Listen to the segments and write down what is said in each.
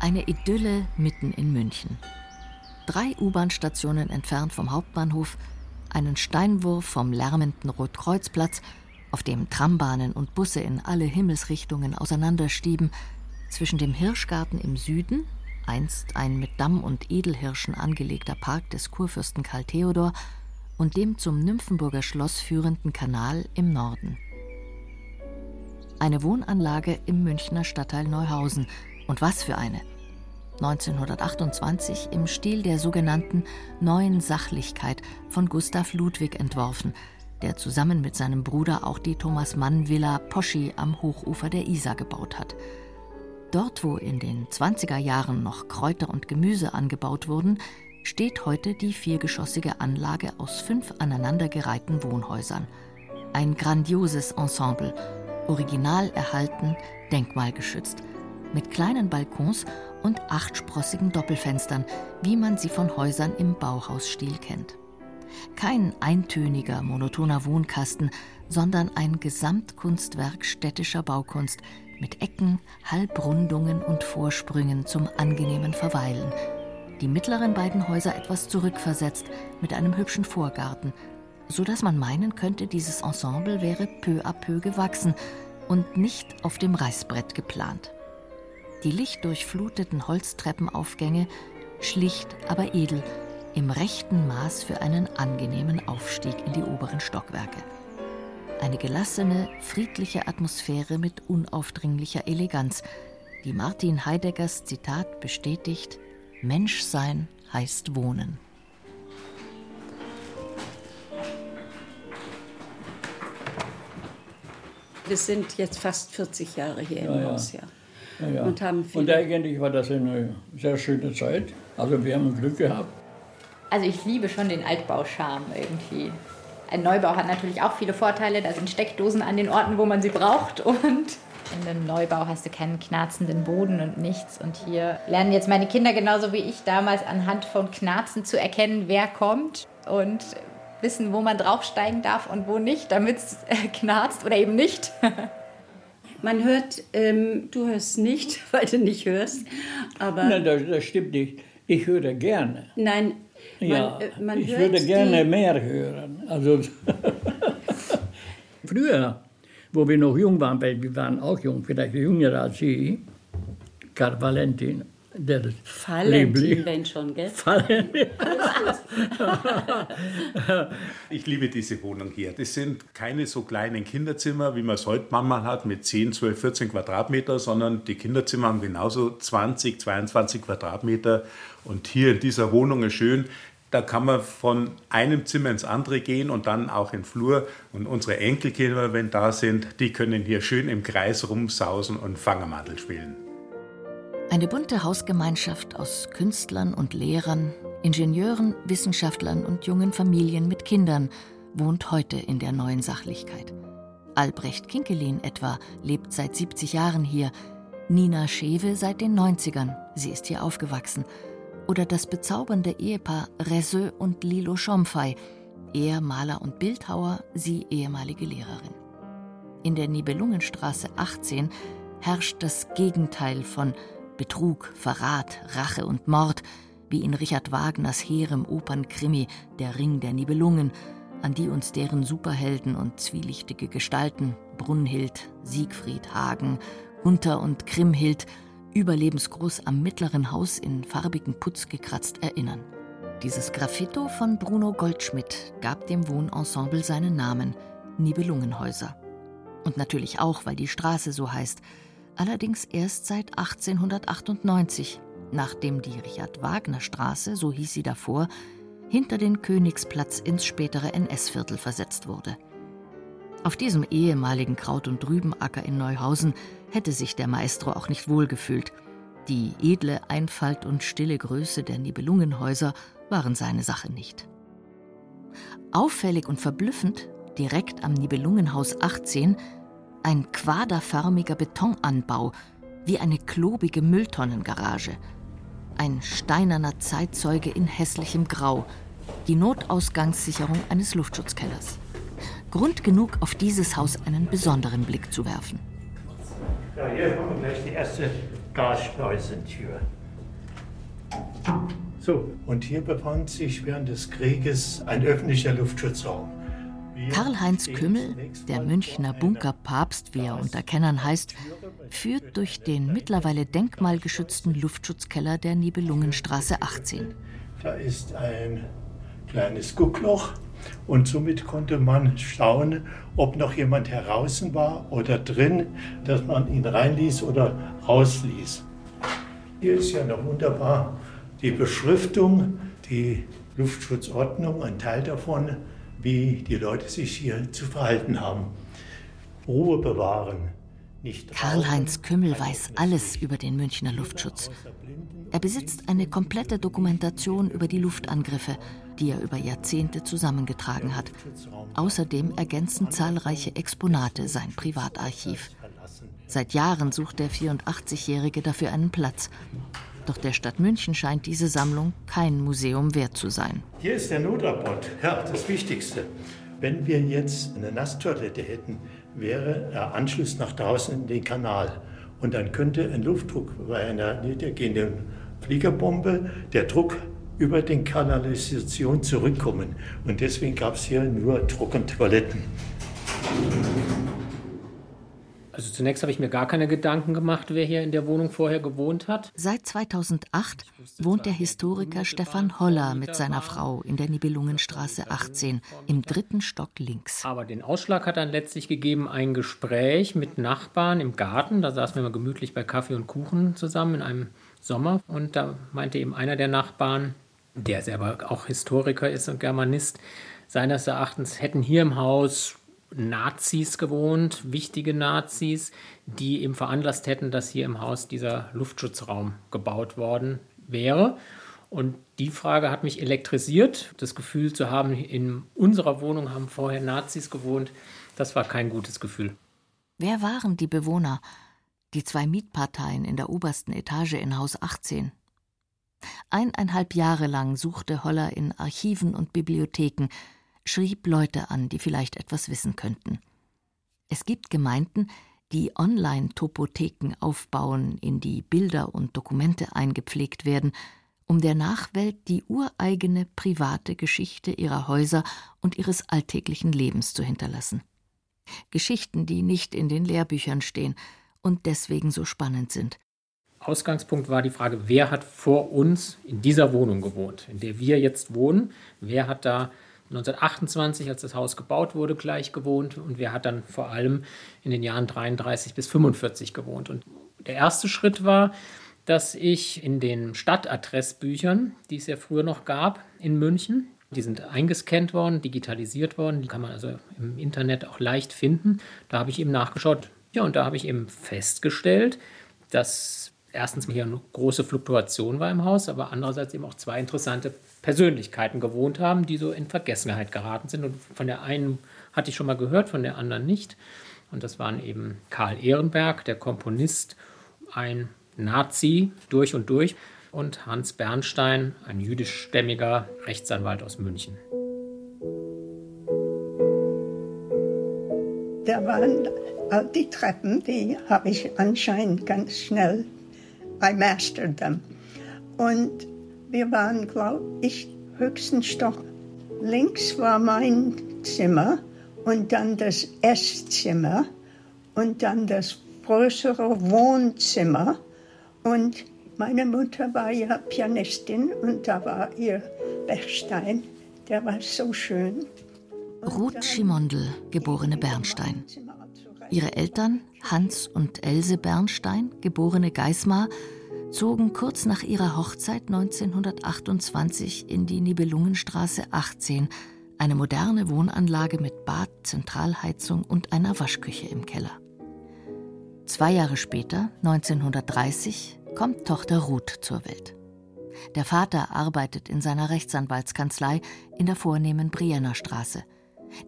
Eine Idylle mitten in München. Drei U-Bahn-Stationen entfernt vom Hauptbahnhof, einen Steinwurf vom lärmenden Rotkreuzplatz, auf dem Trambahnen und Busse in alle Himmelsrichtungen auseinanderstieben, zwischen dem Hirschgarten im Süden, einst ein mit Damm und Edelhirschen angelegter Park des Kurfürsten Karl Theodor, und dem zum Nymphenburger Schloss führenden Kanal im Norden. Eine Wohnanlage im Münchner Stadtteil Neuhausen. Und was für eine! 1928 im Stil der sogenannten Neuen Sachlichkeit von Gustav Ludwig entworfen, der zusammen mit seinem Bruder auch die Thomas Mann Villa Poschi am Hochufer der Isar gebaut hat. Dort, wo in den 20er Jahren noch Kräuter und Gemüse angebaut wurden, steht heute die viergeschossige Anlage aus fünf aneinandergereihten Wohnhäusern. Ein grandioses Ensemble, original erhalten, denkmalgeschützt, mit kleinen Balkons und achtsprossigen Doppelfenstern, wie man sie von Häusern im Bauhausstil kennt. Kein eintöniger, monotoner Wohnkasten, sondern ein Gesamtkunstwerk städtischer Baukunst mit Ecken, Halbrundungen und Vorsprüngen zum angenehmen Verweilen. Die mittleren beiden Häuser etwas zurückversetzt mit einem hübschen Vorgarten, so dass man meinen könnte, dieses Ensemble wäre peu à peu gewachsen und nicht auf dem Reißbrett geplant. Die lichtdurchfluteten Holztreppenaufgänge, schlicht aber edel, im rechten Maß für einen angenehmen Aufstieg in die oberen Stockwerke. Eine gelassene, friedliche Atmosphäre mit unaufdringlicher Eleganz, die Martin Heideggers Zitat bestätigt: Menschsein heißt Wohnen. Wir sind jetzt fast 40 Jahre hier im ja, Haus, ja. Ja. Und, haben und eigentlich war das eine sehr schöne Zeit. Also wir haben Glück gehabt. Also ich liebe schon den Altbauscharme irgendwie. Ein Neubau hat natürlich auch viele Vorteile. Da sind Steckdosen an den Orten, wo man sie braucht. Und in einem Neubau hast du keinen knarzenden Boden und nichts. Und hier lernen jetzt meine Kinder genauso wie ich damals anhand von Knarzen zu erkennen, wer kommt. Und wissen, wo man draufsteigen darf und wo nicht, damit es äh, knarzt oder eben nicht. man hört, ähm, du hörst nicht, weil du nicht hörst. Aber Nein, das, das stimmt nicht. Ich höre gerne. Nein, man, ja, äh, man ich würde gerne mehr hören. Also früher, wo wir noch jung waren, weil wir waren auch jung, vielleicht jünger als Sie, Karl Valentin, der Valentin, wenn schon, gell? Valentin. ich liebe diese Wohnung hier. Das sind keine so kleinen Kinderzimmer, wie man es heute manchmal hat, mit 10, 12, 14 Quadratmeter, sondern die Kinderzimmer haben genauso 20, 22 Quadratmeter. Und hier in dieser Wohnung ist schön, da kann man von einem Zimmer ins andere gehen und dann auch in den Flur. Und unsere Enkelkinder, wenn da sind, die können hier schön im Kreis rumsausen und Fangermantel spielen. Eine bunte Hausgemeinschaft aus Künstlern und Lehrern, Ingenieuren, Wissenschaftlern und jungen Familien mit Kindern wohnt heute in der neuen Sachlichkeit. Albrecht Kinkelin etwa lebt seit 70 Jahren hier, Nina Schewe seit den 90ern, sie ist hier aufgewachsen, oder das bezaubernde Ehepaar Reseux und Lilo Schomfei, er Maler und Bildhauer, sie ehemalige Lehrerin. In der Nibelungenstraße 18 herrscht das Gegenteil von Betrug, Verrat, Rache und Mord, wie in Richard Wagners hehrem Opernkrimi Der Ring der Nibelungen, an die uns deren Superhelden und zwielichtige Gestalten Brunhild, Siegfried, Hagen, Gunther und Kriemhild überlebensgroß am mittleren Haus in farbigen Putz gekratzt erinnern. Dieses Graffito von Bruno Goldschmidt gab dem Wohnensemble seinen Namen, Nibelungenhäuser. Und natürlich auch, weil die Straße so heißt, allerdings erst seit 1898, nachdem die Richard-Wagner-Straße, so hieß sie davor, hinter den Königsplatz ins spätere NS-Viertel versetzt wurde. Auf diesem ehemaligen Kraut- und Rübenacker in Neuhausen hätte sich der Maestro auch nicht wohlgefühlt. Die edle Einfalt und stille Größe der Nibelungenhäuser waren seine Sache nicht. Auffällig und verblüffend, direkt am Nibelungenhaus 18, ein quaderförmiger Betonanbau, wie eine klobige Mülltonnengarage. Ein steinerner Zeitzeuge in hässlichem Grau, die Notausgangssicherung eines Luftschutzkellers. Grund genug, auf dieses Haus einen besonderen Blick zu werfen. Ja, hier wir gleich die erste Gasschleusentür. So, und hier befand sich während des Krieges ein öffentlicher Luftschutzraum. Karl-Heinz Kümmel, der Münchner Bunkerpapst, wie er unter Kennern heißt, führt durch den mittlerweile denkmalgeschützten Luftschutzkeller der Nibelungenstraße 18. Da ist ein kleines Guckloch und somit konnte man schauen, ob noch jemand heraus war oder drin, dass man ihn reinließ oder rausließ. Hier ist ja noch wunderbar die Beschriftung, die Luftschutzordnung, ein Teil davon, wie die Leute sich hier zu verhalten haben. Ruhe bewahren. Karl-Heinz Kümmel weiß alles über den Münchner Luftschutz. Er besitzt eine komplette Dokumentation über die Luftangriffe, die er über Jahrzehnte zusammengetragen hat. Außerdem ergänzen zahlreiche Exponate sein Privatarchiv. Seit Jahren sucht der 84-Jährige dafür einen Platz. Doch der Stadt München scheint diese Sammlung kein Museum wert zu sein. Hier ist der Notabbott, ja, das Wichtigste. Wenn wir jetzt eine Nasstoilette hätten, wäre der Anschluss nach draußen in den Kanal. Und dann könnte ein Luftdruck bei einer niedergehenden Fliegerbombe der Druck über den Kanalisation zurückkommen. Und deswegen gab es hier nur Trockentoiletten. Also zunächst habe ich mir gar keine Gedanken gemacht, wer hier in der Wohnung vorher gewohnt hat. Seit 2008 wohnt der Historiker Stefan Holler mit seiner Frau in der Nibelungenstraße 18 im dritten Stock links. Aber den Ausschlag hat dann letztlich gegeben ein Gespräch mit Nachbarn im Garten. Da saßen wir mal gemütlich bei Kaffee und Kuchen zusammen in einem Sommer. Und da meinte eben einer der Nachbarn, der selber auch Historiker ist und Germanist, seines Erachtens hätten hier im Haus Nazis gewohnt, wichtige Nazis, die eben veranlasst hätten, dass hier im Haus dieser Luftschutzraum gebaut worden wäre. Und die Frage hat mich elektrisiert. Das Gefühl zu haben, in unserer Wohnung haben vorher Nazis gewohnt, das war kein gutes Gefühl. Wer waren die Bewohner? Die zwei Mietparteien in der obersten Etage in Haus 18. Eineinhalb Jahre lang suchte Holler in Archiven und Bibliotheken, schrieb Leute an, die vielleicht etwas wissen könnten. Es gibt Gemeinden, die Online-Topotheken aufbauen, in die Bilder und Dokumente eingepflegt werden, um der Nachwelt die ureigene private Geschichte ihrer Häuser und ihres alltäglichen Lebens zu hinterlassen. Geschichten, die nicht in den Lehrbüchern stehen und deswegen so spannend sind. Ausgangspunkt war die Frage, wer hat vor uns in dieser Wohnung gewohnt, in der wir jetzt wohnen? Wer hat da 1928, als das Haus gebaut wurde, gleich gewohnt und wer hat dann vor allem in den Jahren 33 bis 45 gewohnt. Und der erste Schritt war, dass ich in den Stadtadressbüchern, die es ja früher noch gab in München, die sind eingescannt worden, digitalisiert worden, die kann man also im Internet auch leicht finden. Da habe ich eben nachgeschaut. Ja, und da habe ich eben festgestellt, dass erstens hier eine große Fluktuation war im Haus, aber andererseits eben auch zwei interessante Persönlichkeiten gewohnt haben, die so in Vergessenheit geraten sind. Und von der einen hatte ich schon mal gehört, von der anderen nicht. Und das waren eben Karl Ehrenberg, der Komponist, ein Nazi durch und durch, und Hans Bernstein, ein jüdischstämmiger Rechtsanwalt aus München. Da waren all die Treppen, die habe ich anscheinend ganz schnell, I mastered them. Und wir waren, glaube ich, höchsten Stock. Links war mein Zimmer und dann das Esszimmer und dann das größere Wohnzimmer. Und meine Mutter war ja Pianistin und da war ihr Bechstein, der war so schön. Ruth Schimondel, geborene Bernstein. Ihre Eltern, Hans und Else Bernstein, geborene Geismar, zogen kurz nach ihrer Hochzeit 1928 in die Nibelungenstraße 18, eine moderne Wohnanlage mit Bad, Zentralheizung und einer Waschküche im Keller. Zwei Jahre später, 1930, kommt Tochter Ruth zur Welt. Der Vater arbeitet in seiner Rechtsanwaltskanzlei in der vornehmen Brienner Straße.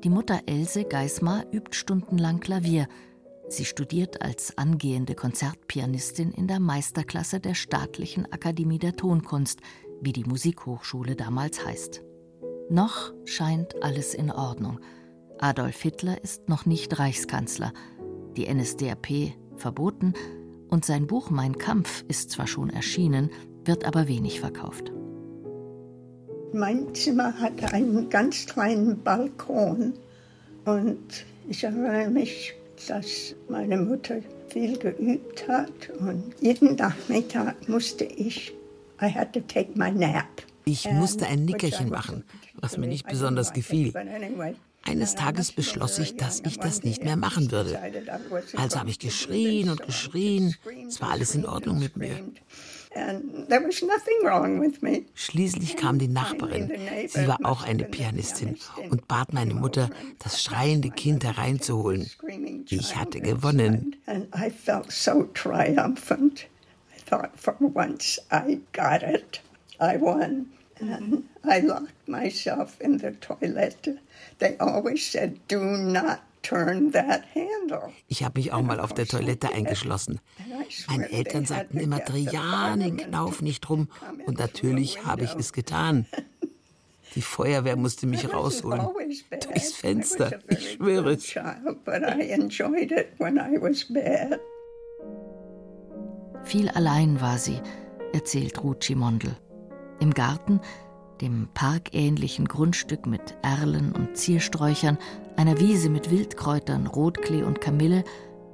Die Mutter Else Geismar übt stundenlang Klavier, Sie studiert als angehende Konzertpianistin in der Meisterklasse der Staatlichen Akademie der Tonkunst, wie die Musikhochschule damals heißt. Noch scheint alles in Ordnung. Adolf Hitler ist noch nicht Reichskanzler, die NSDAP verboten Und sein Buch Mein Kampf ist zwar schon erschienen, wird aber wenig verkauft. Mein Zimmer hatte einen ganz kleinen Balkon und ich erinnere mich, dass meine Mutter viel geübt hat und jeden Nachmittag musste ich, I had to take my nap. Ich musste ein Nickerchen machen, was mir nicht besonders gefiel. Eines Tages beschloss ich, dass ich das nicht mehr machen würde. Also habe ich geschrien und geschrien. Es war alles in Ordnung mit mir. Schließlich kam die Nachbarin. Sie war auch eine Pianistin und bat meine Mutter, das schreiende Kind hereinzuholen. Ich hatte gewonnen. I won. And I locked myself in the toilet. They always said, do not ich habe mich auch mal auf der Toilette eingeschlossen. Meine Eltern sagten immer, dreh ja den Knauf nicht rum. Und natürlich habe ich es getan. Die Feuerwehr musste mich rausholen. Durchs Fenster, ich schwöre es. Viel allein war sie, erzählt Ruth Mondel. Im Garten dem parkähnlichen Grundstück mit Erlen und Ziersträuchern, einer Wiese mit Wildkräutern, Rotklee und Kamille,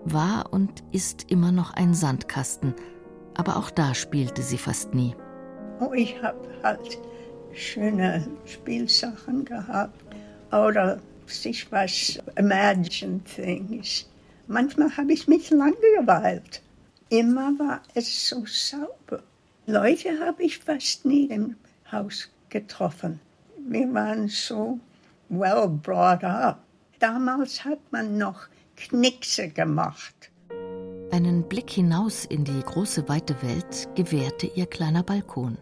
war und ist immer noch ein Sandkasten, aber auch da spielte sie fast nie. Oh, ich habe halt schöne Spielsachen gehabt oder sich was Imagine Things. Manchmal habe ich mich langweilt. Immer war es so sauber. Leute habe ich fast nie im Haus getroffen. Wir waren so well brought up. Damals hat man noch Knickse gemacht. Einen Blick hinaus in die große weite Welt gewährte ihr kleiner Balkon.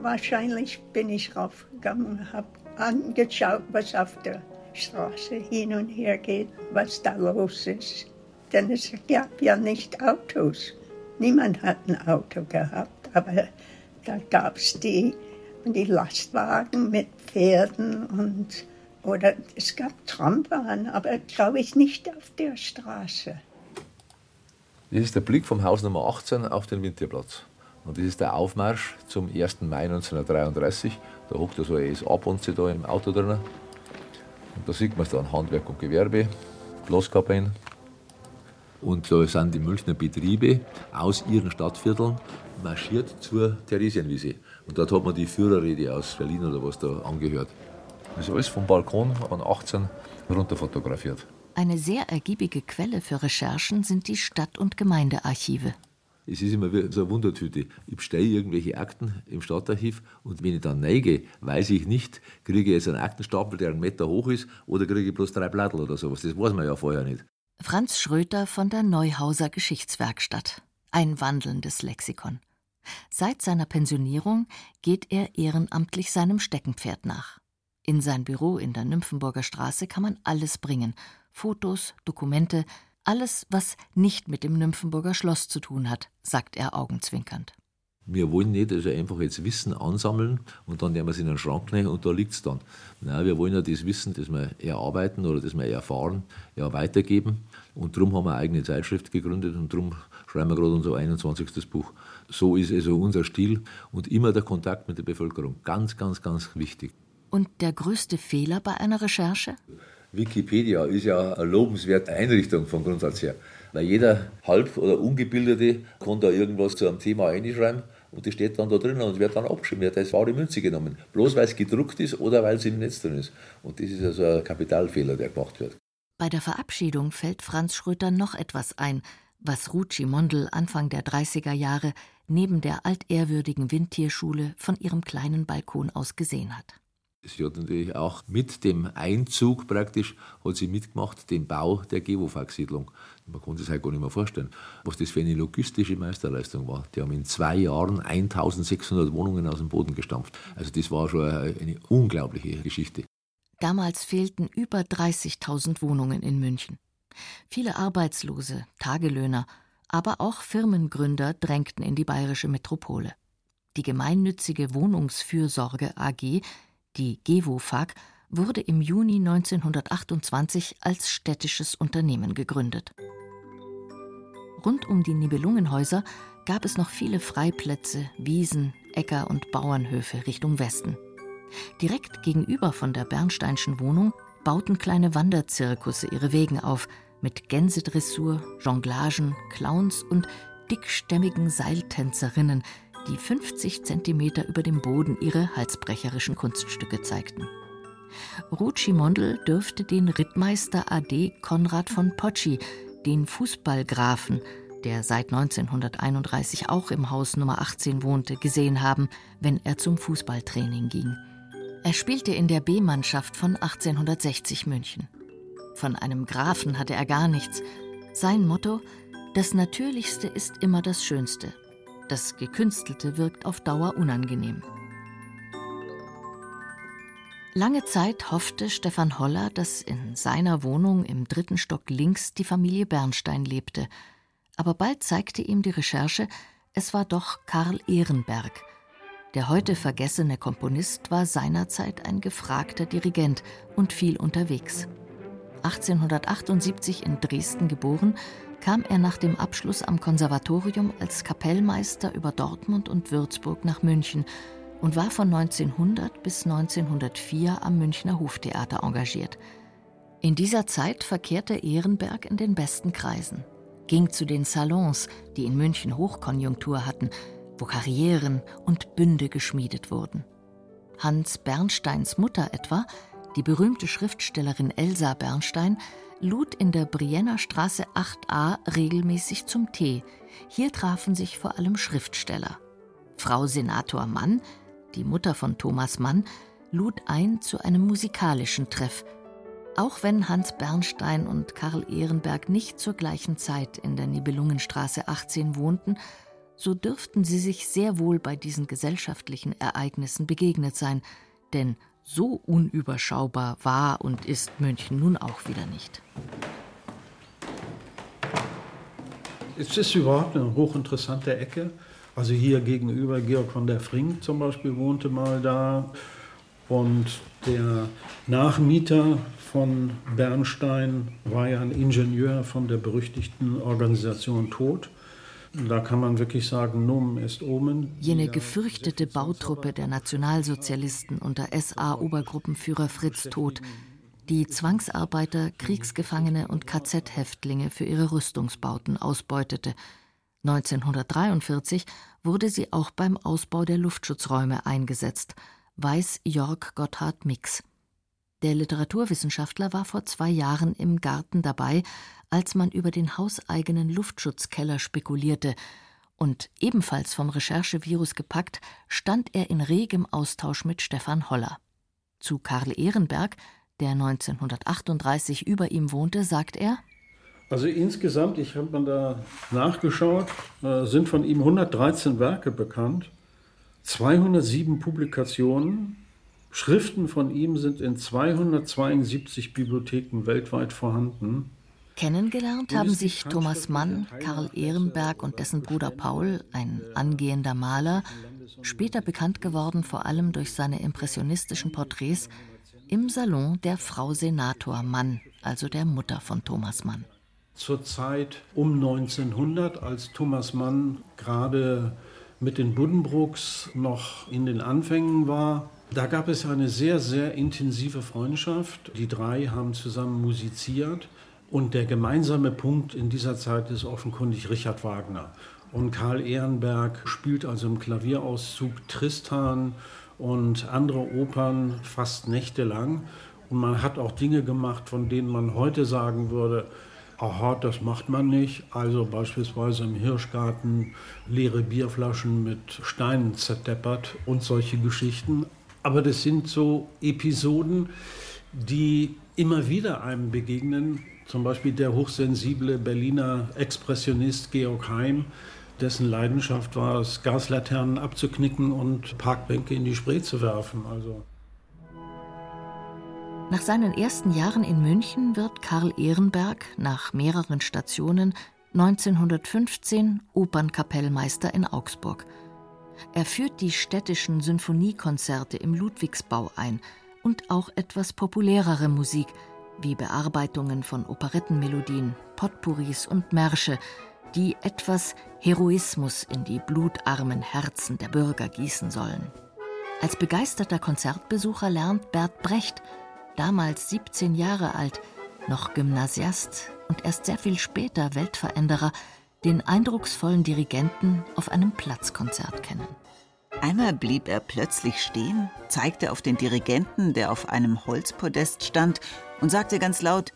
Wahrscheinlich bin ich raufgegangen und habe angeschaut, was auf der Straße hin und her geht, was da los ist. Denn es gab ja nicht Autos. Niemand hat ein Auto gehabt, aber da gab es die und die Lastwagen mit Pferden und oder es gab Trambahnen, aber glaube ich nicht auf der Straße. Das ist der Blick vom Haus Nummer 18 auf den Winterplatz. Und das ist der Aufmarsch zum 1. Mai 1933. Da hockt so ein SA-Ponze da im Auto drin. Und da sieht man es dann Handwerk und Gewerbe, Glaskapellen. Und da sind die Münchner Betriebe aus ihren Stadtvierteln marschiert zur Theresienwiese. Und dort hat man die Führerrede aus Berlin oder was da angehört. Das ist alles vom Balkon von 18 runter fotografiert. Eine sehr ergiebige Quelle für Recherchen sind die Stadt- und Gemeindearchive. Es ist immer so eine Wundertüte. Ich bestelle irgendwelche Akten im Stadtarchiv und wenn ich dann neige, weiß ich nicht, kriege ich jetzt einen Aktenstapel, der einen Meter hoch ist, oder kriege ich bloß drei Blattel oder sowas. Das weiß man ja vorher nicht. Franz Schröter von der Neuhauser Geschichtswerkstatt. Ein wandelndes Lexikon. Seit seiner Pensionierung geht er ehrenamtlich seinem Steckenpferd nach. In sein Büro in der Nymphenburger Straße kann man alles bringen: Fotos, Dokumente, alles, was nicht mit dem Nymphenburger Schloss zu tun hat, sagt er augenzwinkernd. Wir wollen nicht also einfach jetzt Wissen ansammeln und dann nehmen wir es in den Schrank nehmen und da liegt es dann. Nein, wir wollen ja das Wissen, das wir erarbeiten oder das wir erfahren, ja weitergeben. Und darum haben wir eine eigene Zeitschrift gegründet und darum schreiben wir gerade unser 21. Buch. So ist also unser Stil und immer der Kontakt mit der Bevölkerung. Ganz, ganz, ganz wichtig. Und der größte Fehler bei einer Recherche? Wikipedia ist ja eine lobenswerte Einrichtung vom Grundsatz her. Weil jeder Halb- oder Ungebildete kann da irgendwas zu einem Thema einschreiben und das steht dann da drin und wird dann abgeschrieben, wird als wahre Münze genommen. Bloß weil es gedruckt ist oder weil es im Netz drin ist. Und das ist also ein Kapitalfehler, der gemacht wird. Bei der Verabschiedung fällt Franz Schröter noch etwas ein, was Rucci Mondel Anfang der 30er Jahre neben der altehrwürdigen Windtierschule von ihrem kleinen Balkon aus gesehen hat. Sie hat natürlich auch mit dem Einzug praktisch, hat sie mitgemacht, den Bau der Gewofag-Siedlung. Man konnte sich halt gar nicht mehr vorstellen, was das für eine logistische Meisterleistung war. Die haben in zwei Jahren 1600 Wohnungen aus dem Boden gestampft. Also das war schon eine, unglaubliche Geschichte. Damals fehlten über 30.000 Wohnungen in München. Viele Arbeitslose, Tagelöhner, aber auch Firmengründer drängten in die bayerische Metropole. Die gemeinnützige Wohnungsfürsorge AG, die GEWOFAG, wurde im Juni 1928 als städtisches Unternehmen gegründet. Rund um die Nibelungenhäuser gab es noch viele Freiplätze, Wiesen, Äcker und Bauernhöfe Richtung Westen. Direkt gegenüber von der Bernsteinschen Wohnung bauten kleine Wanderzirkusse ihre Wegen auf, mit Gänsedressur, Jonglagen, Clowns und dickstämmigen Seiltänzerinnen, die 50 Zentimeter über dem Boden ihre halsbrecherischen Kunststücke zeigten. Rucci Mondel dürfte den Rittmeister AD Konrad von Pocci, den Fußballgrafen, der seit 1931 auch im Haus Nummer 18 wohnte, gesehen haben, wenn er zum Fußballtraining ging. Er spielte in der B-Mannschaft von 1860 München. Von einem Grafen hatte er gar nichts. Sein Motto: Das Natürlichste ist immer das Schönste. Das Gekünstelte wirkt auf Dauer unangenehm. Lange Zeit hoffte Stefan Holler, dass in seiner Wohnung im dritten Stock links die Familie Bernstein lebte. Aber bald zeigte ihm die Recherche, es war doch Karl Ehrenberg. Der heute vergessene Komponist war seinerzeit ein gefragter Dirigent und viel unterwegs. 1878 in Dresden geboren, kam er nach dem Abschluss am Konservatorium als Kapellmeister über Dortmund und Würzburg nach München und war von 1900 bis 1904 am Münchner Hoftheater engagiert. In dieser Zeit verkehrte Ehrenberg in den besten Kreisen, ging zu den Salons, die in München Hochkonjunktur hatten, wo Karrieren und Bünde geschmiedet wurden. Hans Bernsteins Mutter etwa, die berühmte Schriftstellerin Elsa Bernstein, lud in der Brienner Straße 8a regelmäßig zum Tee. Hier trafen sich vor allem Schriftsteller. Frau Senator Mann die Mutter von Thomas Mann, lud ein zu einem musikalischen Treff, auch wenn Hans Bernstein und Karl Ehrenberg nicht zur gleichen Zeit in der Nibelungenstraße 18 wohnten, so dürften sie sich sehr wohl bei diesen gesellschaftlichen Ereignissen begegnet sein, denn so unüberschaubar war und ist München nun auch wieder nicht. Es ist überhaupt eine hochinteressante Ecke. Also hier gegenüber Georg von der Frink zum Beispiel wohnte mal da. Und der Nachmieter von Bernstein war ja ein Ingenieur von der berüchtigten Organisation Tod. Da kann man wirklich sagen, Nomen est Omen. Jene gefürchtete Bautruppe der Nationalsozialisten unter SA-Obergruppenführer Fritz Todt, die Zwangsarbeiter, Kriegsgefangene und KZ-Häftlinge für ihre Rüstungsbauten ausbeutete – 1943 wurde sie auch beim Ausbau der Luftschutzräume eingesetzt, weiß Jörg Gotthard Mix. Der Literaturwissenschaftler war vor zwei Jahren im Garten dabei, als man über den hauseigenen Luftschutzkeller spekulierte, und ebenfalls vom Recherchevirus gepackt, stand er in regem Austausch mit Stefan Holler. Zu Karl Ehrenberg, der 1938 über ihm wohnte, sagt er also insgesamt, ich habe mal da nachgeschaut, äh, sind von ihm 113 Werke bekannt, 207 Publikationen, Schriften von ihm sind in 272 Bibliotheken weltweit vorhanden. Kennengelernt haben sich Thomas Mann, Karl Ehrenberg und dessen Bruder Paul, ein angehender Maler, später bekannt geworden vor allem durch seine impressionistischen Porträts, im Salon der Frau Senator Mann, also der Mutter von Thomas Mann zur Zeit um 1900, als Thomas Mann gerade mit den Buddenbrooks noch in den Anfängen war. Da gab es eine sehr, sehr intensive Freundschaft. Die drei haben zusammen musiziert. Und der gemeinsame Punkt in dieser Zeit ist offenkundig Richard Wagner. Und Karl Ehrenberg spielt also im Klavierauszug Tristan und andere Opern fast nächtelang. Und man hat auch Dinge gemacht, von denen man heute sagen würde, aha, das macht man nicht. Also beispielsweise im Hirschgarten leere Bierflaschen mit Steinen zerdeppert und solche Geschichten. Aber das sind so Episoden, die immer wieder einem begegnen. Zum Beispiel der hochsensible Berliner Expressionist Georg Heim, dessen Leidenschaft war es, Gaslaternen abzuknicken und Parkbänke in die Spree zu werfen. Also nach seinen ersten Jahren in München wird Karl Ehrenberg nach mehreren Stationen 1915 Opernkapellmeister in Augsburg. Er führt die städtischen Sinfoniekonzerte im Ludwigsbau ein und auch etwas populärere Musik, wie Bearbeitungen von Operettenmelodien, Potpourris und Märsche, die etwas Heroismus in die blutarmen Herzen der Bürger gießen sollen. Als begeisterter Konzertbesucher lernt Bert Brecht, damals 17 Jahre alt, noch Gymnasiast und erst sehr viel später Weltveränderer, den eindrucksvollen Dirigenten auf einem Platzkonzert kennen. Einmal blieb er plötzlich stehen, zeigte auf den Dirigenten, der auf einem Holzpodest stand, und sagte ganz laut: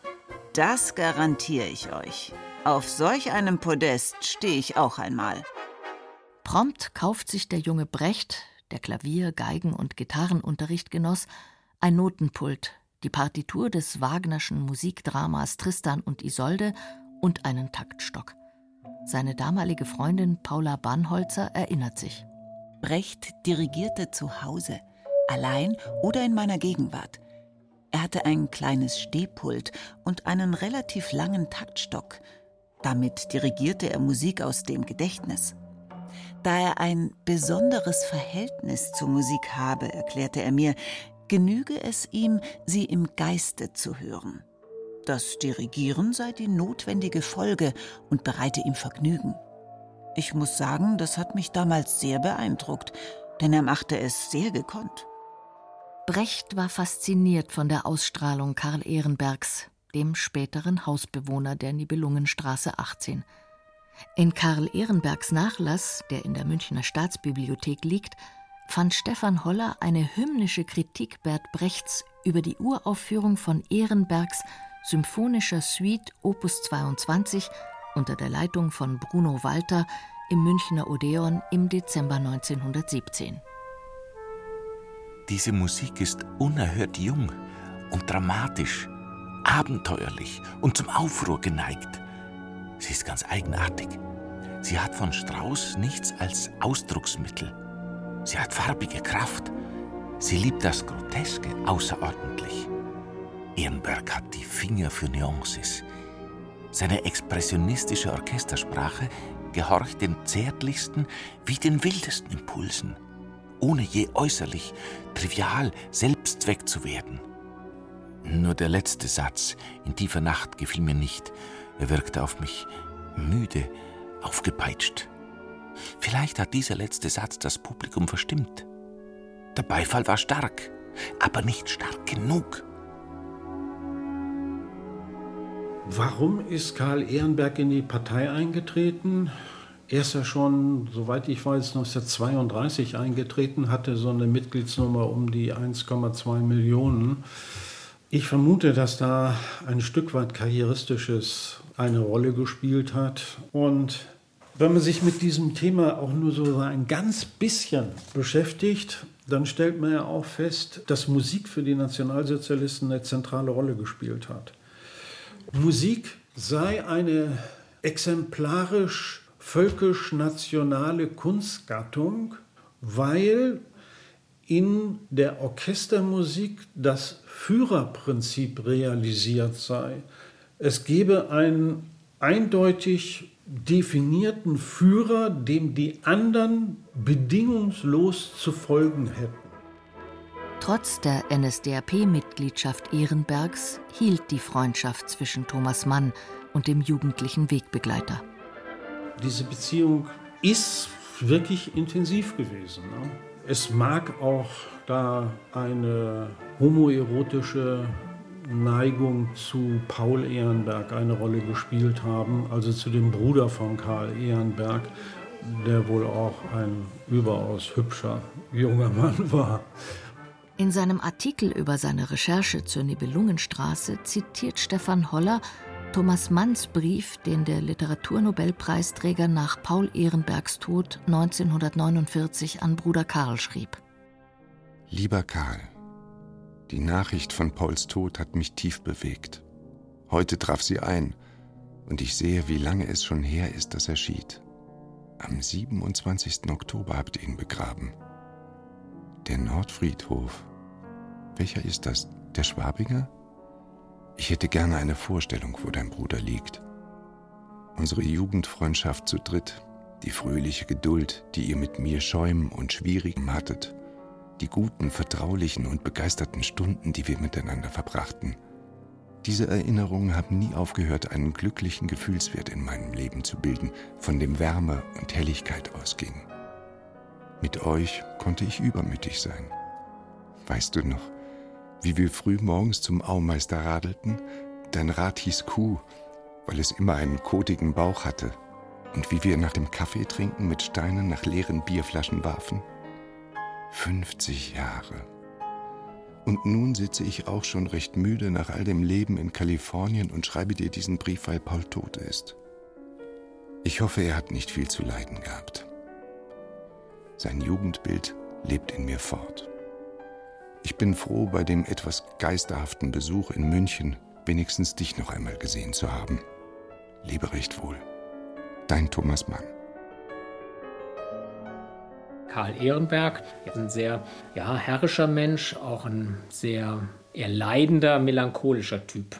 Das garantiere ich euch. Auf solch einem Podest stehe ich auch einmal. Prompt kauft sich der junge Brecht, der Klavier, Geigen und Gitarrenunterricht genoss, ein Notenpult, die Partitur des Wagnerschen Musikdramas Tristan und Isolde und einen Taktstock. Seine damalige Freundin Paula Bannholzer erinnert sich. Brecht dirigierte zu Hause, allein oder in meiner Gegenwart. Er hatte ein kleines Stehpult und einen relativ langen Taktstock. Damit dirigierte er Musik aus dem Gedächtnis. Da er ein besonderes Verhältnis zur Musik habe, erklärte er mir, genüge es ihm, sie im Geiste zu hören. Das Dirigieren sei die notwendige Folge und bereite ihm Vergnügen. Ich muss sagen, das hat mich damals sehr beeindruckt, denn er machte es sehr gekonnt. Brecht war fasziniert von der Ausstrahlung Karl Ehrenbergs, dem späteren Hausbewohner der Nibelungenstraße 18. In Karl Ehrenbergs Nachlass, der in der Münchner Staatsbibliothek liegt, fand Stefan Holler eine hymnische Kritik Bert Brechts über die Uraufführung von Ehrenbergs symphonischer Suite Opus 22 unter der Leitung von Bruno Walter im Münchner Odeon im Dezember 1917. Diese Musik ist unerhört jung und dramatisch, abenteuerlich und zum Aufruhr geneigt. Sie ist ganz eigenartig. Sie hat von Strauss nichts als Ausdrucksmittel. Sie hat farbige Kraft. Sie liebt das Groteske außerordentlich. Ehrenberg hat die Finger für Nuances. Seine expressionistische Orchestersprache gehorcht den zärtlichsten wie den wildesten Impulsen, ohne je äußerlich, trivial, Selbstzweck zu werden. Nur der letzte Satz in tiefer Nacht gefiel mir nicht. Er wirkte auf mich müde, aufgepeitscht. Vielleicht hat dieser letzte Satz das Publikum verstimmt. Der Beifall war stark, aber nicht stark genug. Warum ist Karl Ehrenberg in die Partei eingetreten? Er ist ja schon, soweit ich weiß, 1932 eingetreten, hatte so eine Mitgliedsnummer um die 1,2 Millionen. Ich vermute, dass da ein Stück weit Karrieristisches eine Rolle gespielt hat. Und wenn man sich mit diesem Thema auch nur so ein ganz bisschen beschäftigt, dann stellt man ja auch fest, dass Musik für die Nationalsozialisten eine zentrale Rolle gespielt hat. Musik sei eine exemplarisch völkisch-nationale Kunstgattung, weil in der Orchestermusik das Führerprinzip realisiert sei. Es gebe einen eindeutig definierten Führer, dem die anderen bedingungslos zu folgen hätten. Trotz der NSDAP-Mitgliedschaft Ehrenbergs hielt die Freundschaft zwischen Thomas Mann und dem jugendlichen Wegbegleiter. Diese Beziehung ist wirklich intensiv gewesen. Ne? Es mag auch da eine homoerotische Neigung zu Paul Ehrenberg eine Rolle gespielt haben, also zu dem Bruder von Karl Ehrenberg, der wohl auch ein überaus hübscher junger Mann war. In seinem Artikel über seine Recherche zur Nibelungenstraße zitiert Stefan Holler Thomas Manns Brief, den der Literaturnobelpreisträger nach Paul Ehrenbergs Tod 1949 an Bruder Karl schrieb. Lieber Karl, die Nachricht von Pauls Tod hat mich tief bewegt. Heute traf sie ein und ich sehe, wie lange es schon her ist, dass er schied. Am 27. Oktober habt ihr ihn begraben. Der Nordfriedhof. Welcher ist das? Der Schwabinger? Ich hätte gerne eine Vorstellung, wo dein Bruder liegt. Unsere Jugendfreundschaft zu dritt, die fröhliche Geduld, die ihr mit mir schäumen und schwierigem hattet, die guten, vertraulichen und begeisterten Stunden, die wir miteinander verbrachten, Diese Erinnerungen haben nie aufgehört, einen glücklichen Gefühlswert in meinem Leben zu bilden, von dem Wärme und Helligkeit ausging. Mit euch konnte ich übermütig sein. Weißt du noch, wie wir früh morgens zum Aumeister radelten? Dein Rad hieß Kuh, weil es immer einen kotigen Bauch hatte. Und wie wir nach dem Kaffeetrinken mit Steinen nach leeren Bierflaschen warfen? 50 Jahre. Und nun sitze ich auch schon recht müde nach all dem Leben in Kalifornien und schreibe dir diesen Brief, weil Paul tot ist. Ich hoffe, er hat nicht viel zu leiden gehabt. Sein Jugendbild lebt in mir fort. Ich bin froh, bei dem etwas geisterhaften Besuch in München wenigstens dich noch einmal gesehen zu haben. Lebe recht wohl. Dein Thomas Mann. Karl Ehrenberg, ein sehr ja, herrischer Mensch, auch ein sehr eher leidender, melancholischer Typ.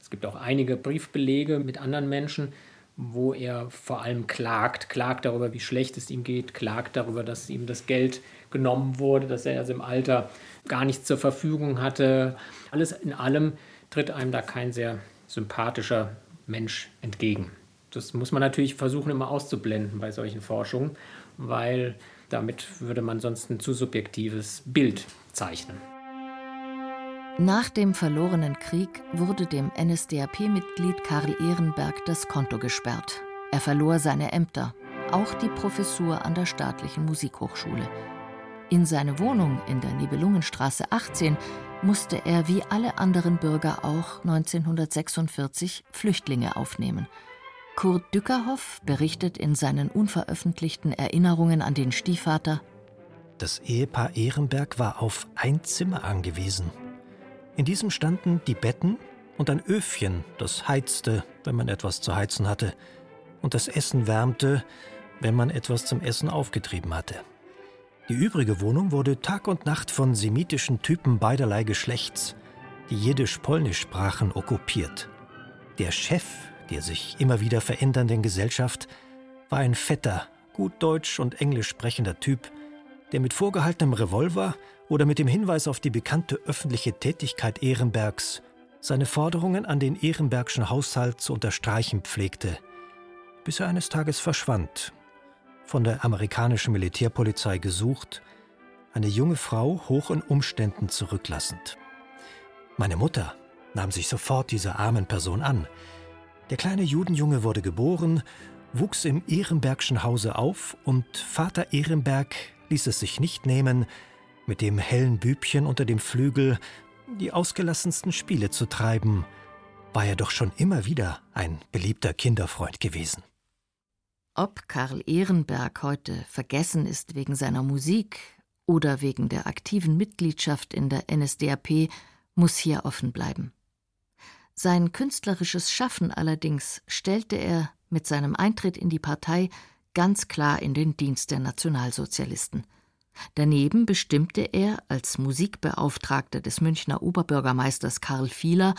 Es gibt auch einige Briefbelege mit anderen Menschen, wo er vor allem klagt, klagt darüber, wie schlecht es ihm geht, klagt darüber, dass ihm das Geld genommen wurde, dass er also im Alter gar nichts zur Verfügung hatte. Alles in allem tritt einem da kein sehr sympathischer Mensch entgegen. Das muss man natürlich versuchen immer auszublenden bei solchen Forschungen, weil damit würde man sonst ein zu subjektives Bild zeichnen. Nach dem verlorenen Krieg wurde dem NSDAP-Mitglied Karl Ehrenberg das Konto gesperrt. Er verlor seine Ämter, auch die Professur an der Staatlichen Musikhochschule. In seine Wohnung in der Nibelungenstraße 18 musste er wie alle anderen Bürger auch 1946 Flüchtlinge aufnehmen. Kurt Dückerhoff berichtet in seinen unveröffentlichten Erinnerungen an den Stiefvater: Das Ehepaar Ehrenberg war auf ein Zimmer angewiesen. In diesem standen die Betten und ein Öfchen, das heizte, wenn man etwas zu heizen hatte, und das Essen wärmte, wenn man etwas zum Essen aufgetrieben hatte. Die übrige Wohnung wurde Tag und Nacht von semitischen Typen beiderlei Geschlechts, die jiddisch-polnisch sprachen, okkupiert. Der Chef der sich immer wieder verändernden Gesellschaft, war ein fetter, gut Deutsch und Englisch sprechender Typ, der mit vorgehaltenem Revolver oder mit dem Hinweis auf die bekannte öffentliche Tätigkeit Ehrenbergs seine Forderungen an den Ehrenbergschen Haushalt zu unterstreichen pflegte, bis er eines Tages verschwand, von der amerikanischen Militärpolizei gesucht, eine junge Frau hoch in Umständen zurücklassend. Meine Mutter nahm sich sofort dieser armen Person an, der kleine Judenjunge wurde geboren, wuchs im Ehrenbergschen Hause auf und Vater Ehrenberg ließ es sich nicht nehmen, mit dem hellen Bübchen unter dem Flügel die ausgelassensten Spiele zu treiben, war er doch schon immer wieder ein beliebter Kinderfreund gewesen. Ob Karl Ehrenberg heute vergessen ist wegen seiner Musik oder wegen der aktiven Mitgliedschaft in der NSDAP, muss hier offen bleiben. Sein künstlerisches Schaffen allerdings stellte er mit seinem Eintritt in die Partei ganz klar in den Dienst der Nationalsozialisten. Daneben bestimmte er als Musikbeauftragter des Münchner Oberbürgermeisters Karl Fieler,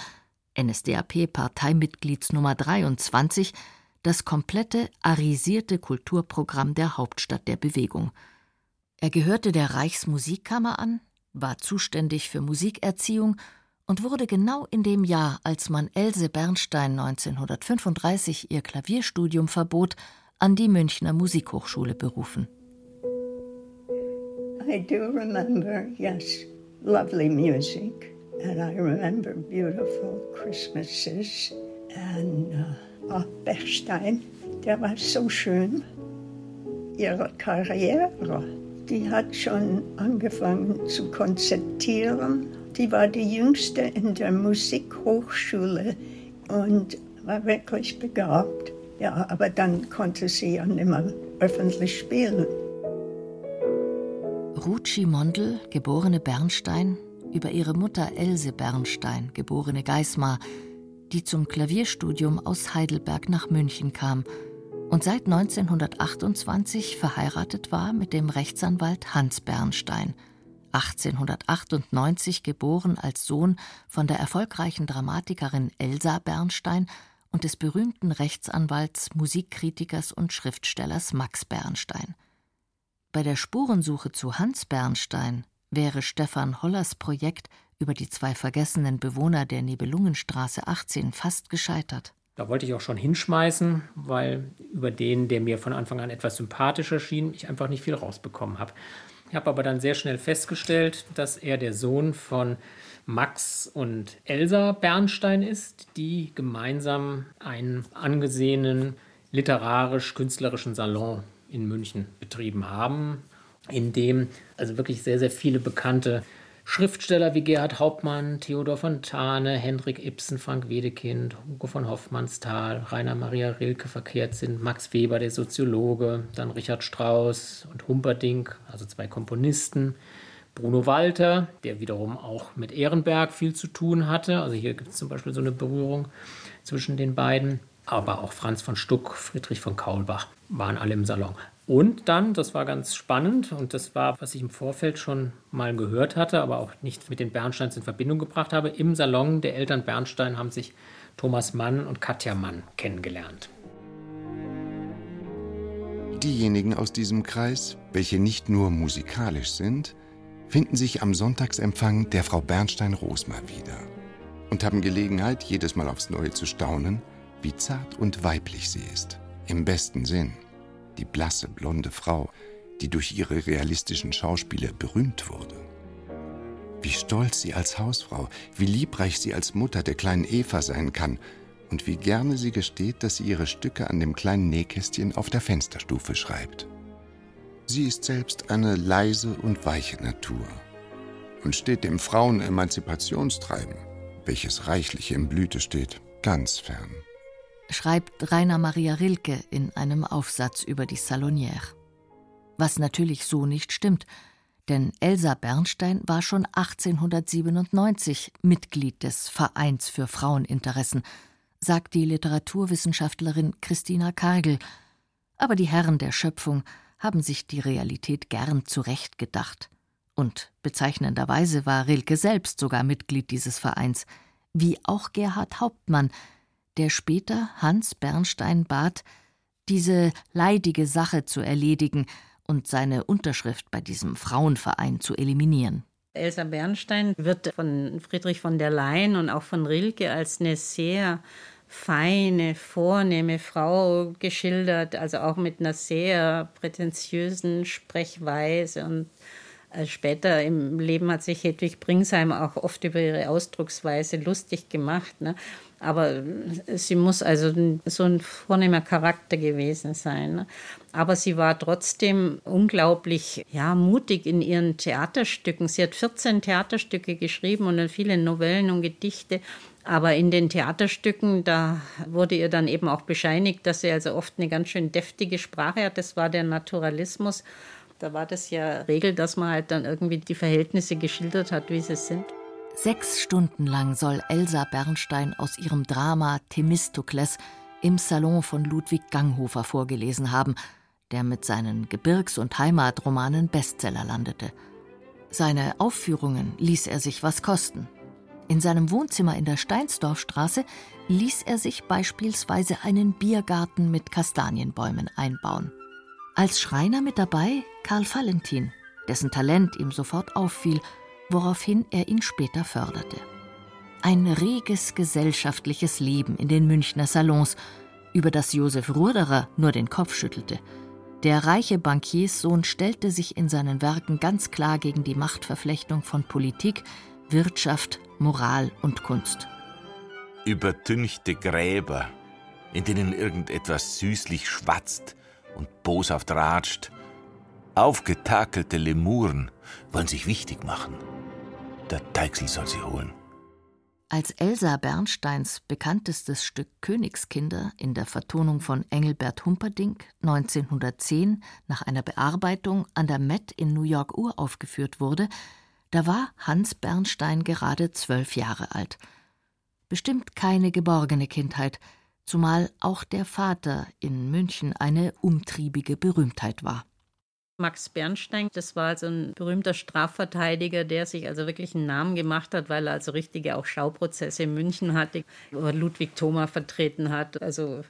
NSDAP-Parteimitglieds Nummer 23, das komplette arisierte Kulturprogramm der Hauptstadt der Bewegung. Er gehörte der Reichsmusikkammer an, war zuständig für Musikerziehung und wurde genau in dem Jahr, als man Else Bernstein 1935 ihr Klavierstudium verbot, an die Münchner Musikhochschule berufen. I do remember, yes, lovely music. And I remember beautiful Christmases. And uh, auch Bernstein, der war so schön. Ihre Karriere, die hat schon angefangen zu konzertieren Sie war die jüngste in der Musikhochschule und war wirklich begabt. Ja, aber dann konnte sie ja nicht mehr öffentlich spielen. Rutschi Mondl, geborene Bernstein, über ihre Mutter Else Bernstein, geborene Geismar, die zum Klavierstudium aus Heidelberg nach München kam und seit 1928 verheiratet war mit dem Rechtsanwalt Hans Bernstein – 1898 geboren als Sohn von der erfolgreichen Dramatikerin Elsa Bernstein und des berühmten Rechtsanwalts, Musikkritikers und Schriftstellers Max Bernstein. Bei der Spurensuche zu Hans Bernstein wäre Stefan Hollers Projekt über die zwei vergessenen Bewohner der Nibelungenstraße 18 fast gescheitert. Da wollte ich auch schon hinschmeißen, weil über den, der mir von Anfang an etwas sympathischer schien, ich einfach nicht viel rausbekommen habe. Ich habe aber dann sehr schnell festgestellt, dass er der Sohn von Max und Elsa Bernstein ist, die gemeinsam einen angesehenen literarisch-künstlerischen Salon in München betrieben haben, in dem also wirklich sehr, sehr viele bekannte Schriftsteller wie Gerhard Hauptmann, Theodor Fontane, Hendrik Ibsen, Frank Wedekind, Hugo von Hoffmannsthal, Rainer Maria Rilke verkehrt sind, Max Weber, der Soziologe, dann Richard Strauss und Humperdinck, also zwei Komponisten, Bruno Walter, der wiederum auch mit Ehrenberg viel zu tun hatte. Also hier gibt es zum Beispiel so eine Berührung zwischen den beiden. Aber auch Franz von Stuck, Friedrich von Kaulbach waren alle im Salon. Und dann, das war ganz spannend und das war, was ich im Vorfeld schon mal gehört hatte, aber auch nicht mit den Bernsteins in Verbindung gebracht habe, im Salon der Eltern Bernstein haben sich Thomas Mann und Katja Mann kennengelernt. Diejenigen aus diesem Kreis, welche nicht nur musikalisch sind, finden sich am Sonntagsempfang der Frau Bernstein-Rosmer wieder und haben Gelegenheit, jedes Mal aufs Neue zu staunen, wie zart und weiblich sie ist, im besten Sinn die blasse, blonde Frau, die durch ihre realistischen Schauspiele berühmt wurde. Wie stolz sie als Hausfrau, wie liebreich sie als Mutter der kleinen Eva sein kann und wie gerne sie gesteht, dass sie ihre Stücke an dem kleinen Nähkästchen auf der Fensterstufe schreibt. Sie ist selbst eine leise und weiche Natur und steht dem Frauenemanzipationstreiben, welches reichlich in Blüte steht, ganz fern schreibt Rainer Maria Rilke in einem Aufsatz über die Salonière. Was natürlich so nicht stimmt, denn Elsa Bernstein war schon 1897 Mitglied des Vereins für Fraueninteressen, sagt die Literaturwissenschaftlerin Christina Kargel. Aber die Herren der Schöpfung haben sich die Realität gern zurechtgedacht. Und bezeichnenderweise war Rilke selbst sogar Mitglied dieses Vereins, wie auch Gerhard Hauptmann, der später Hans Bernstein bat, diese leidige Sache zu erledigen und seine Unterschrift bei diesem Frauenverein zu eliminieren. Elsa Bernstein wird von Friedrich von der Leyen und auch von Rilke als eine sehr feine, vornehme Frau geschildert, also auch mit einer sehr prätentiösen Sprechweise und Später im Leben hat sich Hedwig Bringsheim auch oft über ihre Ausdrucksweise lustig gemacht. Ne? Aber sie muss also so ein vornehmer Charakter gewesen sein. Ne? Aber sie war trotzdem unglaublich ja, mutig in ihren Theaterstücken. Sie hat 14 Theaterstücke geschrieben und viele Novellen und Gedichte. Aber in den Theaterstücken, da wurde ihr dann eben auch bescheinigt, dass sie also oft eine ganz schön deftige Sprache hat. Das war der Naturalismus. Da war das ja Regel, dass man halt dann irgendwie die Verhältnisse geschildert hat, wie sie sind. Sechs Stunden lang soll Elsa Bernstein aus ihrem Drama Themistokles im Salon von Ludwig Ganghofer vorgelesen haben, der mit seinen Gebirgs- und Heimatromanen Bestseller landete. Seine Aufführungen ließ er sich was kosten. In seinem Wohnzimmer in der Steinsdorfstraße ließ er sich beispielsweise einen Biergarten mit Kastanienbäumen einbauen. Als Schreiner mit dabei Karl Valentin, dessen Talent ihm sofort auffiel woraufhin er ihn später förderte. Ein reges gesellschaftliches Leben in den Münchner Salons, über das Josef Ruderer nur den Kopf schüttelte. Der reiche Bankierssohn stellte sich in seinen Werken ganz klar gegen die Machtverflechtung von Politik, Wirtschaft, Moral und Kunst. Übertünchte Gräber, in denen irgendetwas süßlich schwatzt und boshaft ratscht, aufgetakelte Lemuren wollen sich wichtig machen. Der Deichsel soll sie holen. Als Elsa Bernsteins bekanntestes Stück Königskinder in der Vertonung von Engelbert Humperdinck 1910 nach einer Bearbeitung an der Met in New York uraufgeführt wurde, da war Hans Bernstein gerade zwölf Jahre alt. Bestimmt keine geborgene Kindheit, zumal auch der Vater in München eine umtriebige Berühmtheit war. Max Bernstein, das war also ein berühmter Strafverteidiger, der sich also wirklich einen Namen gemacht hat, weil er also richtige auch Schauprozesse in München hatte, wo er Ludwig Thoma vertreten hat. Also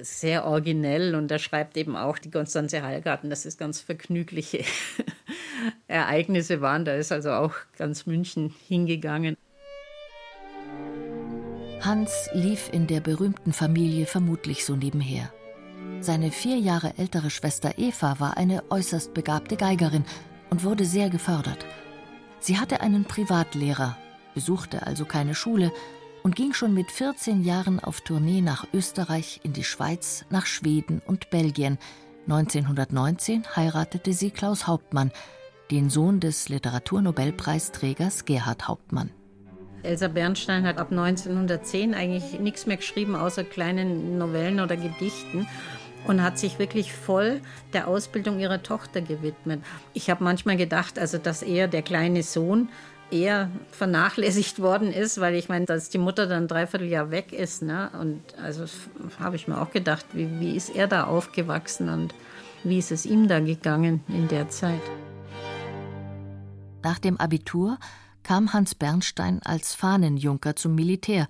sehr originell und er schreibt eben auch die Konstanze Hallgarten, das ist ganz vergnügliche Ereignisse waren. Da ist also auch ganz München hingegangen. Hans lief in der berühmten Familie vermutlich so nebenher. Seine vier Jahre ältere Schwester Eva war eine äußerst begabte Geigerin und wurde sehr gefördert. Sie hatte einen Privatlehrer, besuchte also keine Schule und ging schon mit 14 Jahren auf Tournee nach Österreich, in die Schweiz, nach Schweden und Belgien. 1919 heiratete sie Klaus Hauptmann, den Sohn des Literaturnobelpreisträgers Gerhard Hauptmann. Elsa Bernstein hat ab 1910 eigentlich nichts mehr geschrieben, außer kleinen Novellen oder Gedichten und hat sich wirklich voll der Ausbildung ihrer Tochter gewidmet. Ich habe manchmal gedacht, also dass eher der kleine Sohn eher vernachlässigt worden ist, weil ich meine, dass die Mutter dann ein Dreivierteljahr weg ist. Ne? Und also habe ich mir auch gedacht, wie, wie ist er da aufgewachsen und wie ist es ihm da gegangen in der Zeit? Nach dem Abitur kam Hans Bernstein als Fahnenjunker zum Militär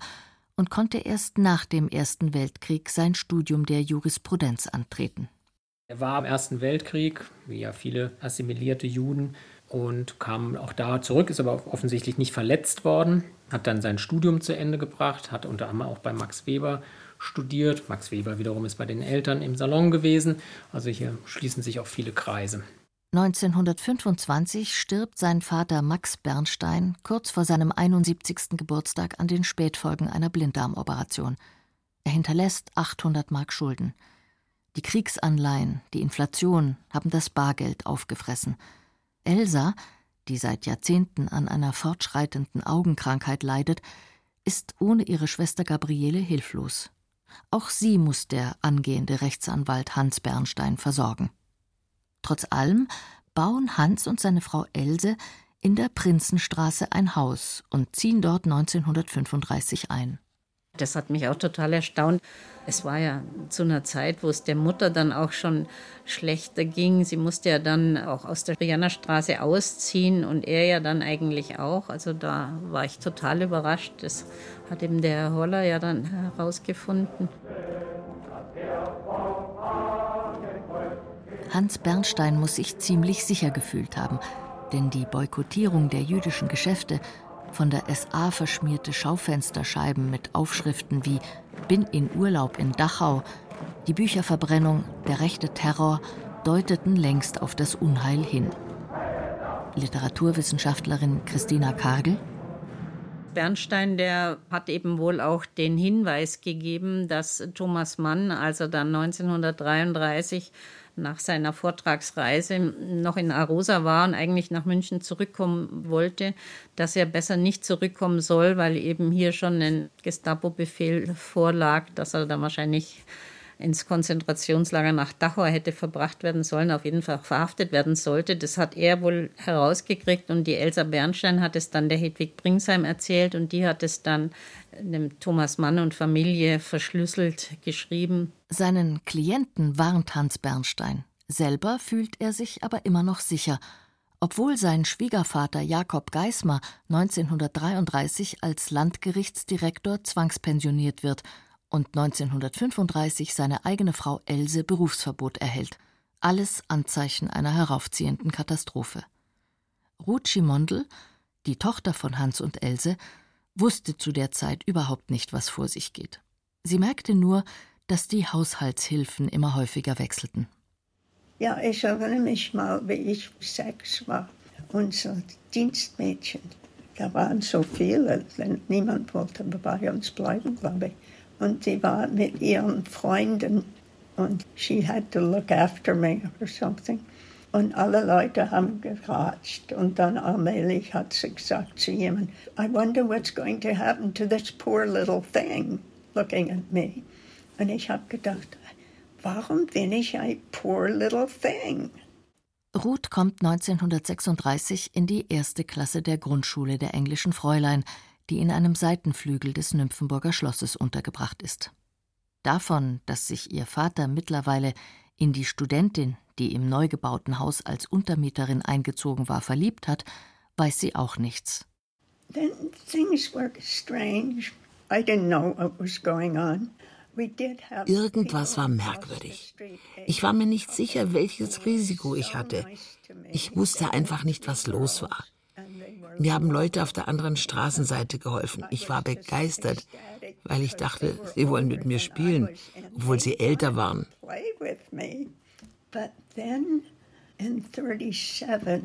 und konnte erst nach dem Ersten Weltkrieg sein Studium der Jurisprudenz antreten. Er war im Ersten Weltkrieg, wie ja viele assimilierte Juden, und kam auch da zurück, ist aber offensichtlich nicht verletzt worden, hat dann sein Studium zu Ende gebracht, hat unter anderem auch bei Max Weber studiert. Max Weber wiederum ist bei den Eltern im Salon gewesen, also hier schließen sich auch viele Kreise. 1925 stirbt sein Vater Max Bernstein kurz vor seinem 71. Geburtstag an den Spätfolgen einer Blinddarmoperation. Er hinterlässt 800 Mark Schulden. Die Kriegsanleihen, die Inflation haben das Bargeld aufgefressen. Elsa, die seit Jahrzehnten an einer fortschreitenden Augenkrankheit leidet, ist ohne ihre Schwester Gabriele hilflos. Auch sie muss der angehende Rechtsanwalt Hans Bernstein versorgen. Trotz allem bauen Hans und seine Frau Else in der Prinzenstraße ein Haus und ziehen dort 1935 ein. Das hat mich auch total erstaunt. Es war ja zu einer Zeit, wo es der Mutter dann auch schon schlechter ging. Sie musste ja dann auch aus der Straße ausziehen und er ja dann eigentlich auch. Also da war ich total überrascht. Das hat eben der Herr Holler ja dann herausgefunden. Hans Bernstein muss sich ziemlich sicher gefühlt haben, denn die Boykottierung der jüdischen Geschäfte, von der SA verschmierte Schaufensterscheiben mit Aufschriften wie Bin in Urlaub in Dachau, die Bücherverbrennung, der rechte Terror deuteten längst auf das Unheil hin. Literaturwissenschaftlerin Christina Kargel Bernstein, der hat eben wohl auch den Hinweis gegeben, dass Thomas Mann, als er dann 1933 nach seiner Vortragsreise noch in Arosa war und eigentlich nach München zurückkommen wollte, dass er besser nicht zurückkommen soll, weil eben hier schon ein Gestapo-Befehl vorlag, dass er dann wahrscheinlich ins Konzentrationslager nach Dachau hätte verbracht werden sollen, auf jeden Fall verhaftet werden sollte. Das hat er wohl herausgekriegt und die Elsa Bernstein hat es dann der Hedwig Bringsheim erzählt und die hat es dann dem Thomas Mann und Familie verschlüsselt geschrieben. Seinen Klienten warnt Hans Bernstein. Selber fühlt er sich aber immer noch sicher. Obwohl sein Schwiegervater Jakob Geismar 1933 als Landgerichtsdirektor zwangspensioniert wird und 1935 seine eigene Frau Else Berufsverbot erhält. Alles Anzeichen einer heraufziehenden Katastrophe. Ruth Schimondl, die Tochter von Hans und Else, wusste zu der Zeit überhaupt nicht, was vor sich geht. Sie merkte nur, dass die Haushaltshilfen immer häufiger wechselten. Ja, ich erinnere mich mal, wie ich sechs war. Unser Dienstmädchen, da waren so viele, niemand wollte bei uns bleiben, glaube ich. Und sie war mit ihren Freunden und she had to look after me or something. Und alle Leute haben geratscht. Und dann allmählich hat sie gesagt zu jemandem, I wonder what's going to happen to this poor little thing, looking at me. Und ich habe gedacht, warum bin ich ein poor little thing? Ruth kommt 1936 in die erste Klasse der Grundschule der englischen Fräulein, die in einem Seitenflügel des Nymphenburger Schlosses untergebracht ist. Davon, dass sich ihr Vater mittlerweile in die Studentin, die im neu gebauten Haus als Untermieterin eingezogen war, verliebt hat, weiß sie auch nichts. Irgendwas war merkwürdig. Ich war mir nicht sicher, welches Risiko ich hatte. Ich wusste einfach nicht, was los war. Mir haben Leute auf der anderen Straßenseite geholfen. Ich war begeistert, weil ich dachte, sie wollen mit mir spielen, obwohl sie älter waren. But then in 37,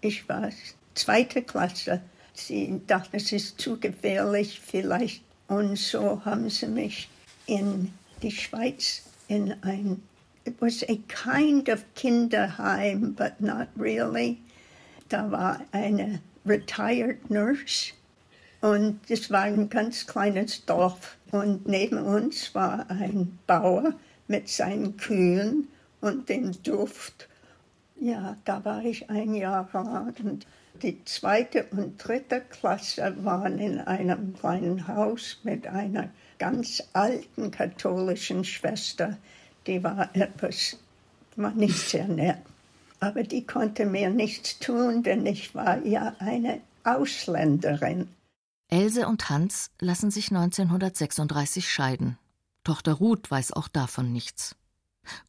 ich war zweite Klasse, sie dachten, es ist zu gefährlich vielleicht. Und so haben sie mich in die Schweiz in ein, it was a kind of Kinderheim, but not really. Da war eine retired nurse und es war ein ganz kleines Dorf und neben uns war ein Bauer mit seinen Kühen und dem Duft. Ja, da war ich ein Jahr alt und die zweite und dritte Klasse waren in einem kleinen Haus mit einer ganz alten katholischen Schwester. Die war etwas, war nicht sehr nett. Aber die konnte mir nichts tun, denn ich war ja eine Ausländerin. Else und Hans lassen sich 1936 scheiden. Tochter Ruth weiß auch davon nichts.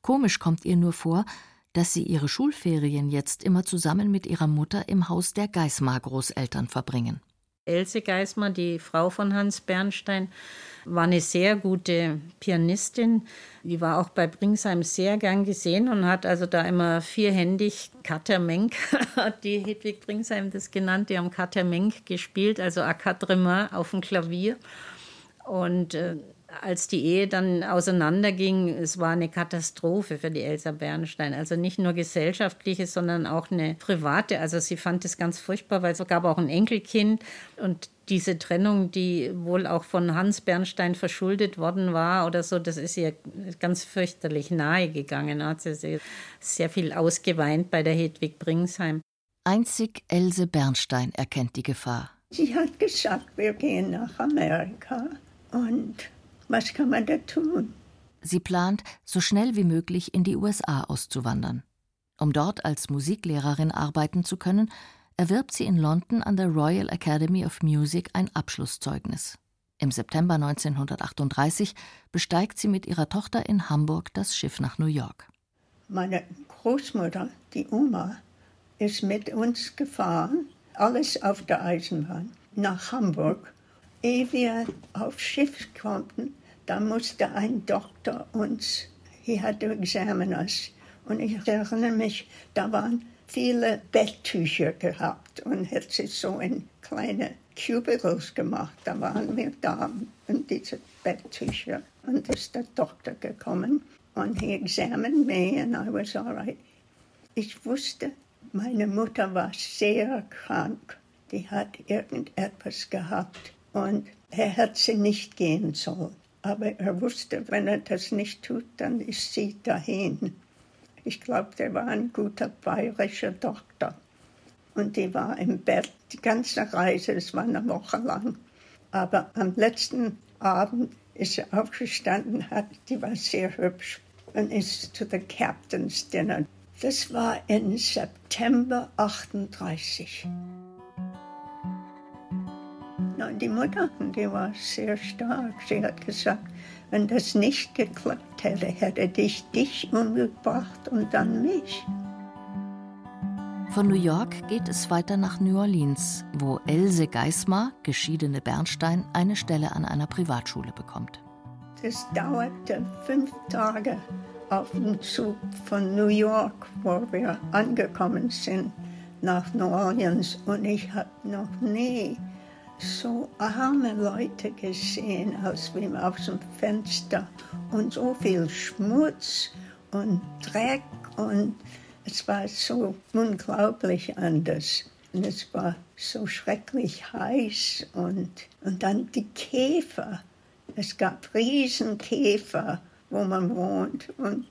Komisch kommt ihr nur vor, dass sie ihre Schulferien jetzt immer zusammen mit ihrer Mutter im Haus der Geismar-Großeltern verbringen. Else Geismar, die Frau von Hans Bernstein, war eine sehr gute Pianistin. Die war auch bei Bringsheim sehr gern gesehen und hat also da immer vierhändig Katermenk, hat die Hedwig Bringsheim das genannt, die haben Katermenk gespielt, also Accadrement auf dem Klavier. Und äh, als die Ehe dann auseinanderging, es war eine Katastrophe für die Elsa Bernstein. Also nicht nur gesellschaftliche, sondern auch eine private. Also sie fand es ganz furchtbar, weil es gab auch ein Enkelkind und diese Trennung, die wohl auch von Hans Bernstein verschuldet worden war oder so, das ist ihr ganz fürchterlich nahe gegangen. Hat sie sehr viel ausgeweint bei der Hedwig Bringsheim. Einzig Else Bernstein erkennt die Gefahr. Sie hat gesagt, wir gehen nach Amerika und was kann man da tun? Sie plant, so schnell wie möglich in die USA auszuwandern. Um dort als Musiklehrerin arbeiten zu können, erwirbt sie in London an der Royal Academy of Music ein Abschlusszeugnis. Im September 1938 besteigt sie mit ihrer Tochter in Hamburg das Schiff nach New York. Meine Großmutter, die Oma, ist mit uns gefahren, alles auf der Eisenbahn, nach Hamburg. Ehe wir aufs Schiff konnten, da musste ein Doktor uns, he had to examine us. Und ich erinnere mich, da waren viele Betttücher gehabt und hat sich so in kleine Cubicles gemacht. Da waren wir da und diese Betttücher. Und ist der Doktor gekommen und he examined me and I was all right. Ich wusste, meine Mutter war sehr krank. Die hat irgendetwas gehabt und er hat sie nicht gehen sollen. Aber er wusste, wenn er das nicht tut, dann ist sie dahin. Ich glaube, der war ein guter bayerischer Doktor. Und die war im Bett die ganze Reise, es war eine Woche lang. Aber am letzten Abend ist sie aufgestanden, hat, die war sehr hübsch und ist zu the Captain's Dinner. Das war im September 38. Die Mutter, die war sehr stark. Sie hat gesagt, wenn das nicht geklappt hätte, hätte dich dich umgebracht und dann mich. Von New York geht es weiter nach New Orleans, wo Else Geismar, geschiedene Bernstein, eine Stelle an einer Privatschule bekommt. Das dauerte fünf Tage auf dem Zug von New York, wo wir angekommen sind, nach New Orleans. Und ich habe noch nie so arme Leute gesehen aus wie aus dem Fenster und so viel Schmutz und Dreck und es war so unglaublich anders. Und es war so schrecklich heiß und, und dann die Käfer. Es gab Riesenkäfer, wo man wohnt. Und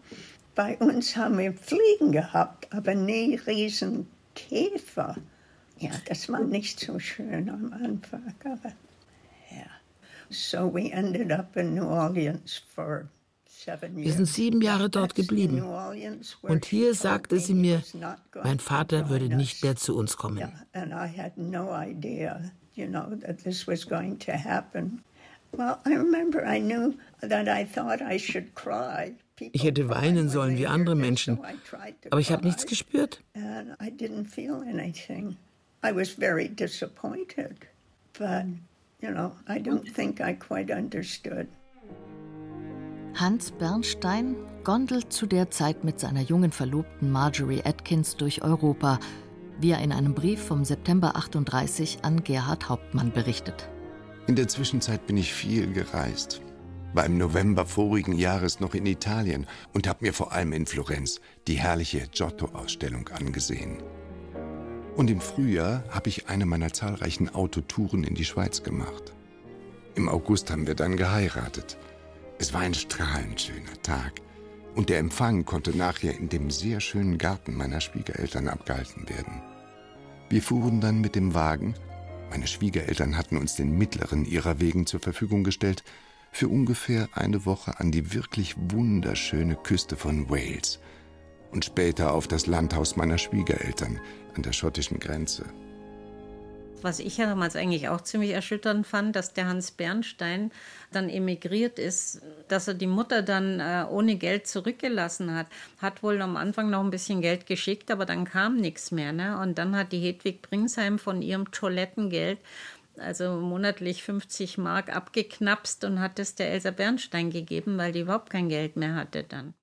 bei uns haben wir Fliegen gehabt, aber nie Riesenkäfer. Ja, das war nicht so schön am Anfang, aber ja. So we ended up in New Orleans for wir sind sieben Jahre dort geblieben. Und hier sagte sie mir, mein Vater würde nicht mehr zu uns kommen. Well, I remember I knew that I thought I should cry, Ich hätte weinen sollen wie andere Menschen, aber ich habe nichts gespürt. I was very disappointed, but you know, I don't think I quite understood. Hans Bernstein gondelt zu der Zeit mit seiner jungen Verlobten Marjorie Atkins durch Europa, wie er in einem Brief vom September 38 an Gerhard Hauptmann berichtet. In der Zwischenzeit bin ich viel gereist. War im November vorigen Jahres noch in Italien und habe mir vor allem in Florenz die herrliche Giotto-Ausstellung angesehen. Und im Frühjahr habe ich eine meiner zahlreichen Autotouren in die Schweiz gemacht. Im August haben wir dann geheiratet. Es war ein strahlend schöner Tag. Und der Empfang konnte nachher in dem sehr schönen Garten meiner Schwiegereltern abgehalten werden. Wir fuhren dann mit dem Wagen, meine Schwiegereltern hatten uns den mittleren ihrer Wegen zur Verfügung gestellt, für ungefähr eine Woche an die wirklich wunderschöne Küste von Wales und später auf das Landhaus meiner Schwiegereltern an der schottischen Grenze. Was ich ja damals eigentlich auch ziemlich erschütternd fand, dass der Hans Bernstein dann emigriert ist, dass er die Mutter dann äh, ohne Geld zurückgelassen hat. Hat wohl am Anfang noch ein bisschen Geld geschickt, aber dann kam nichts mehr. Ne? Und dann hat die Hedwig Bringsheim von ihrem Toilettengeld also monatlich 50 Mark abgeknapst und hat es der Elsa Bernstein gegeben, weil die überhaupt kein Geld mehr hatte dann.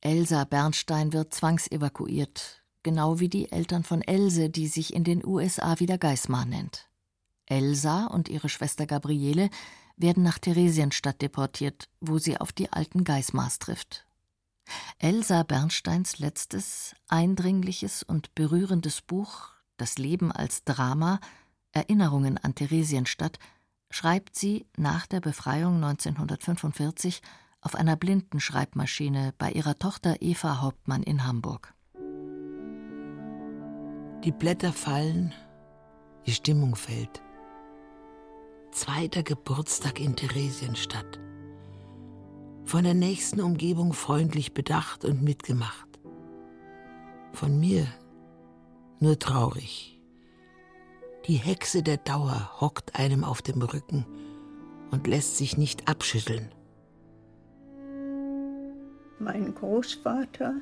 Elsa Bernstein wird zwangsevakuiert, genau wie die Eltern von Else, die sich in den USA wieder Geismar nennt. Elsa und ihre Schwester Gabriele werden nach Theresienstadt deportiert, wo sie auf die alten Geismars trifft. Elsa Bernsteins letztes, eindringliches und berührendes Buch Das Leben als Drama Erinnerungen an Theresienstadt schreibt sie nach der Befreiung 1945 auf einer Blindenschreibmaschine bei ihrer Tochter Eva Hauptmann in Hamburg. Die Blätter fallen, die Stimmung fällt. Zweiter Geburtstag in Theresienstadt. Von der nächsten Umgebung freundlich bedacht und mitgemacht. Von mir nur traurig. Die Hexe der Dauer hockt einem auf dem Rücken und lässt sich nicht abschütteln. Mein Großvater,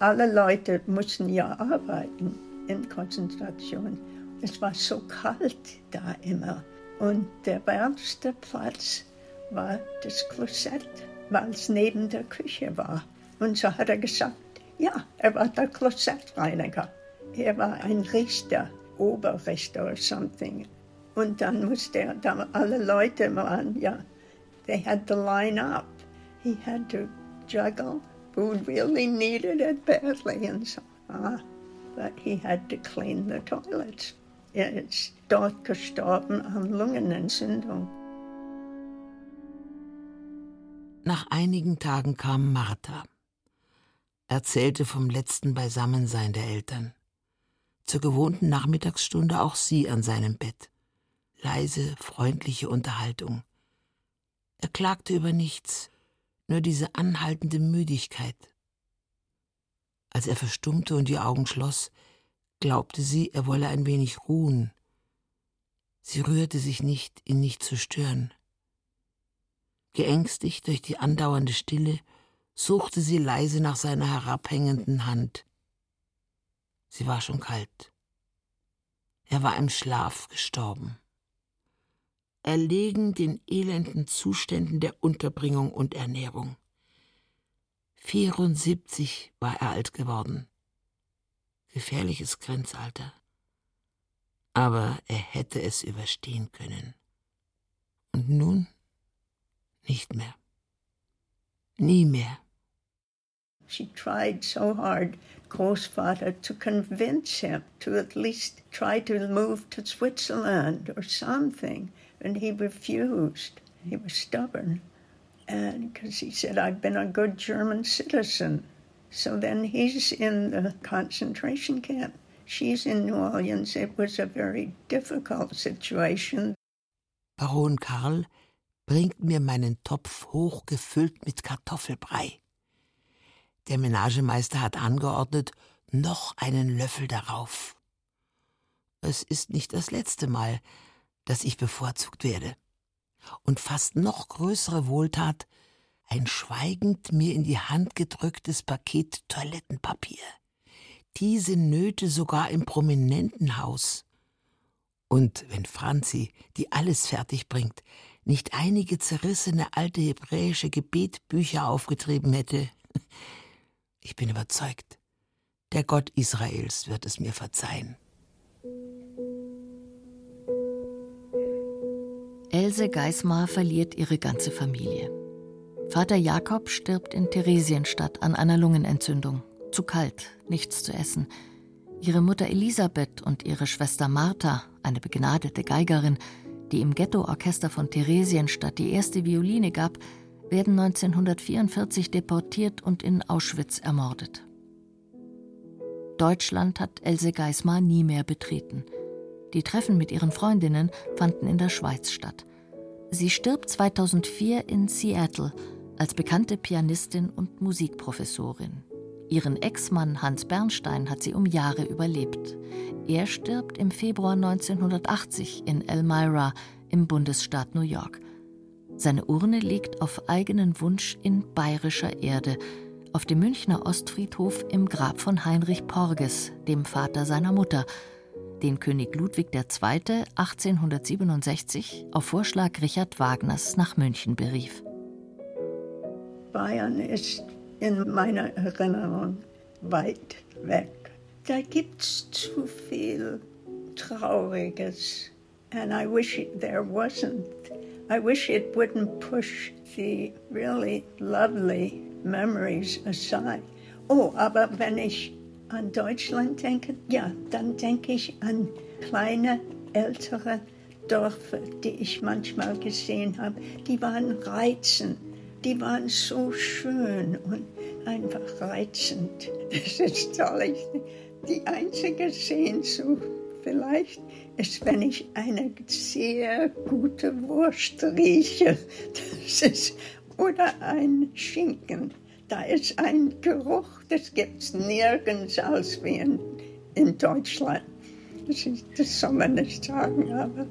alle Leute mussten ja arbeiten in Konzentration. Es war so kalt da immer. Und der wärmste Platz war das Klosett, weil es neben der Küche war. Und so hat er gesagt, ja, er war der Klosettreiniger. Er war ein Richter, Oberrichter oder something. Und dann musste er, da alle Leute waren, ja, they had to line up. He had to juggle who really needed it badly and so on. But he had to clean the toilets. Er ist dort gestorben an Lungenentzündung. Nach einigen Tagen kam Martha, erzählte vom letzten Beisammensein der Eltern. Zur gewohnten Nachmittagsstunde auch sie an seinem Bett. Leise, freundliche Unterhaltung. Er klagte über nichts, nur diese anhaltende Müdigkeit. Als er verstummte und die Augen schloss, glaubte sie, er wolle ein wenig ruhen. Sie rührte sich nicht, ihn nicht zu stören. Geängstigt durch die andauernde Stille, suchte sie leise nach seiner herabhängenden Hand. Sie war schon kalt. Er war im Schlaf gestorben erlegen den elenden Zuständen der Unterbringung und Ernährung. 74 war er alt geworden. Gefährliches Grenzalter. Aber er hätte es überstehen können. Und nun nicht mehr. Nie mehr. She tried so hard, Großvater, to convince him to at least try to move to Switzerland or something. And he refused. He was stubborn. And because he said, I've been a good German citizen. So then he's in the concentration camp. She's in New Orleans. It was a very difficult situation. Baron Karl bringt mir meinen Topf hochgefüllt mit Kartoffelbrei. Der Menagemeister hat angeordnet, noch einen Löffel darauf. Es ist nicht das letzte Mal, dass ich bevorzugt werde. Und fast noch größere Wohltat ein schweigend mir in die Hand gedrücktes Paket Toilettenpapier. Diese Nöte sogar im prominenten Haus. Und wenn Franzi, die alles fertig bringt, nicht einige zerrissene alte hebräische Gebetbücher aufgetrieben hätte, ich bin überzeugt, der Gott Israels wird es mir verzeihen. Else Geismar verliert ihre ganze Familie. Vater Jakob stirbt in Theresienstadt an einer Lungenentzündung. Zu kalt, nichts zu essen. Ihre Mutter Elisabeth und ihre Schwester Martha, eine begnadete Geigerin, die im Ghettoorchester von Theresienstadt die erste Violine gab, werden 1944 deportiert und in Auschwitz ermordet. Deutschland hat Else Geismar nie mehr betreten. Die Treffen mit ihren Freundinnen fanden in der Schweiz statt. Sie stirbt 2004 in Seattle als bekannte Pianistin und Musikprofessorin. Ihren Ex-Mann Hans Bernstein hat sie um Jahre überlebt. Er stirbt im Februar 1980 in Elmira im Bundesstaat New York. Seine Urne liegt auf eigenen Wunsch in bayerischer Erde, auf dem Münchner Ostfriedhof im Grab von Heinrich Porges, dem Vater seiner Mutter, den König Ludwig II. 1867 auf Vorschlag Richard Wagners nach München berief. Bayern ist in meiner Erinnerung weit weg. Da gibt's zu viel Trauriges. And I wish there wasn't. I wish it wouldn't push the really lovely memories aside. Oh, aber wenn ich an Deutschland denke, ja, dann denke ich an kleine, ältere Dörfer, die ich manchmal gesehen habe. Die waren reizend, die waren so schön und einfach reizend. Das ist toll. Die einzige Sehnsucht vielleicht ist, wenn ich eine sehr gute Wurst rieche. Das ist, oder ein Schinken da ist ein Geruch, das gibt es nirgends als wie in, in Deutschland. Das, ist, das soll man nicht sagen, aber.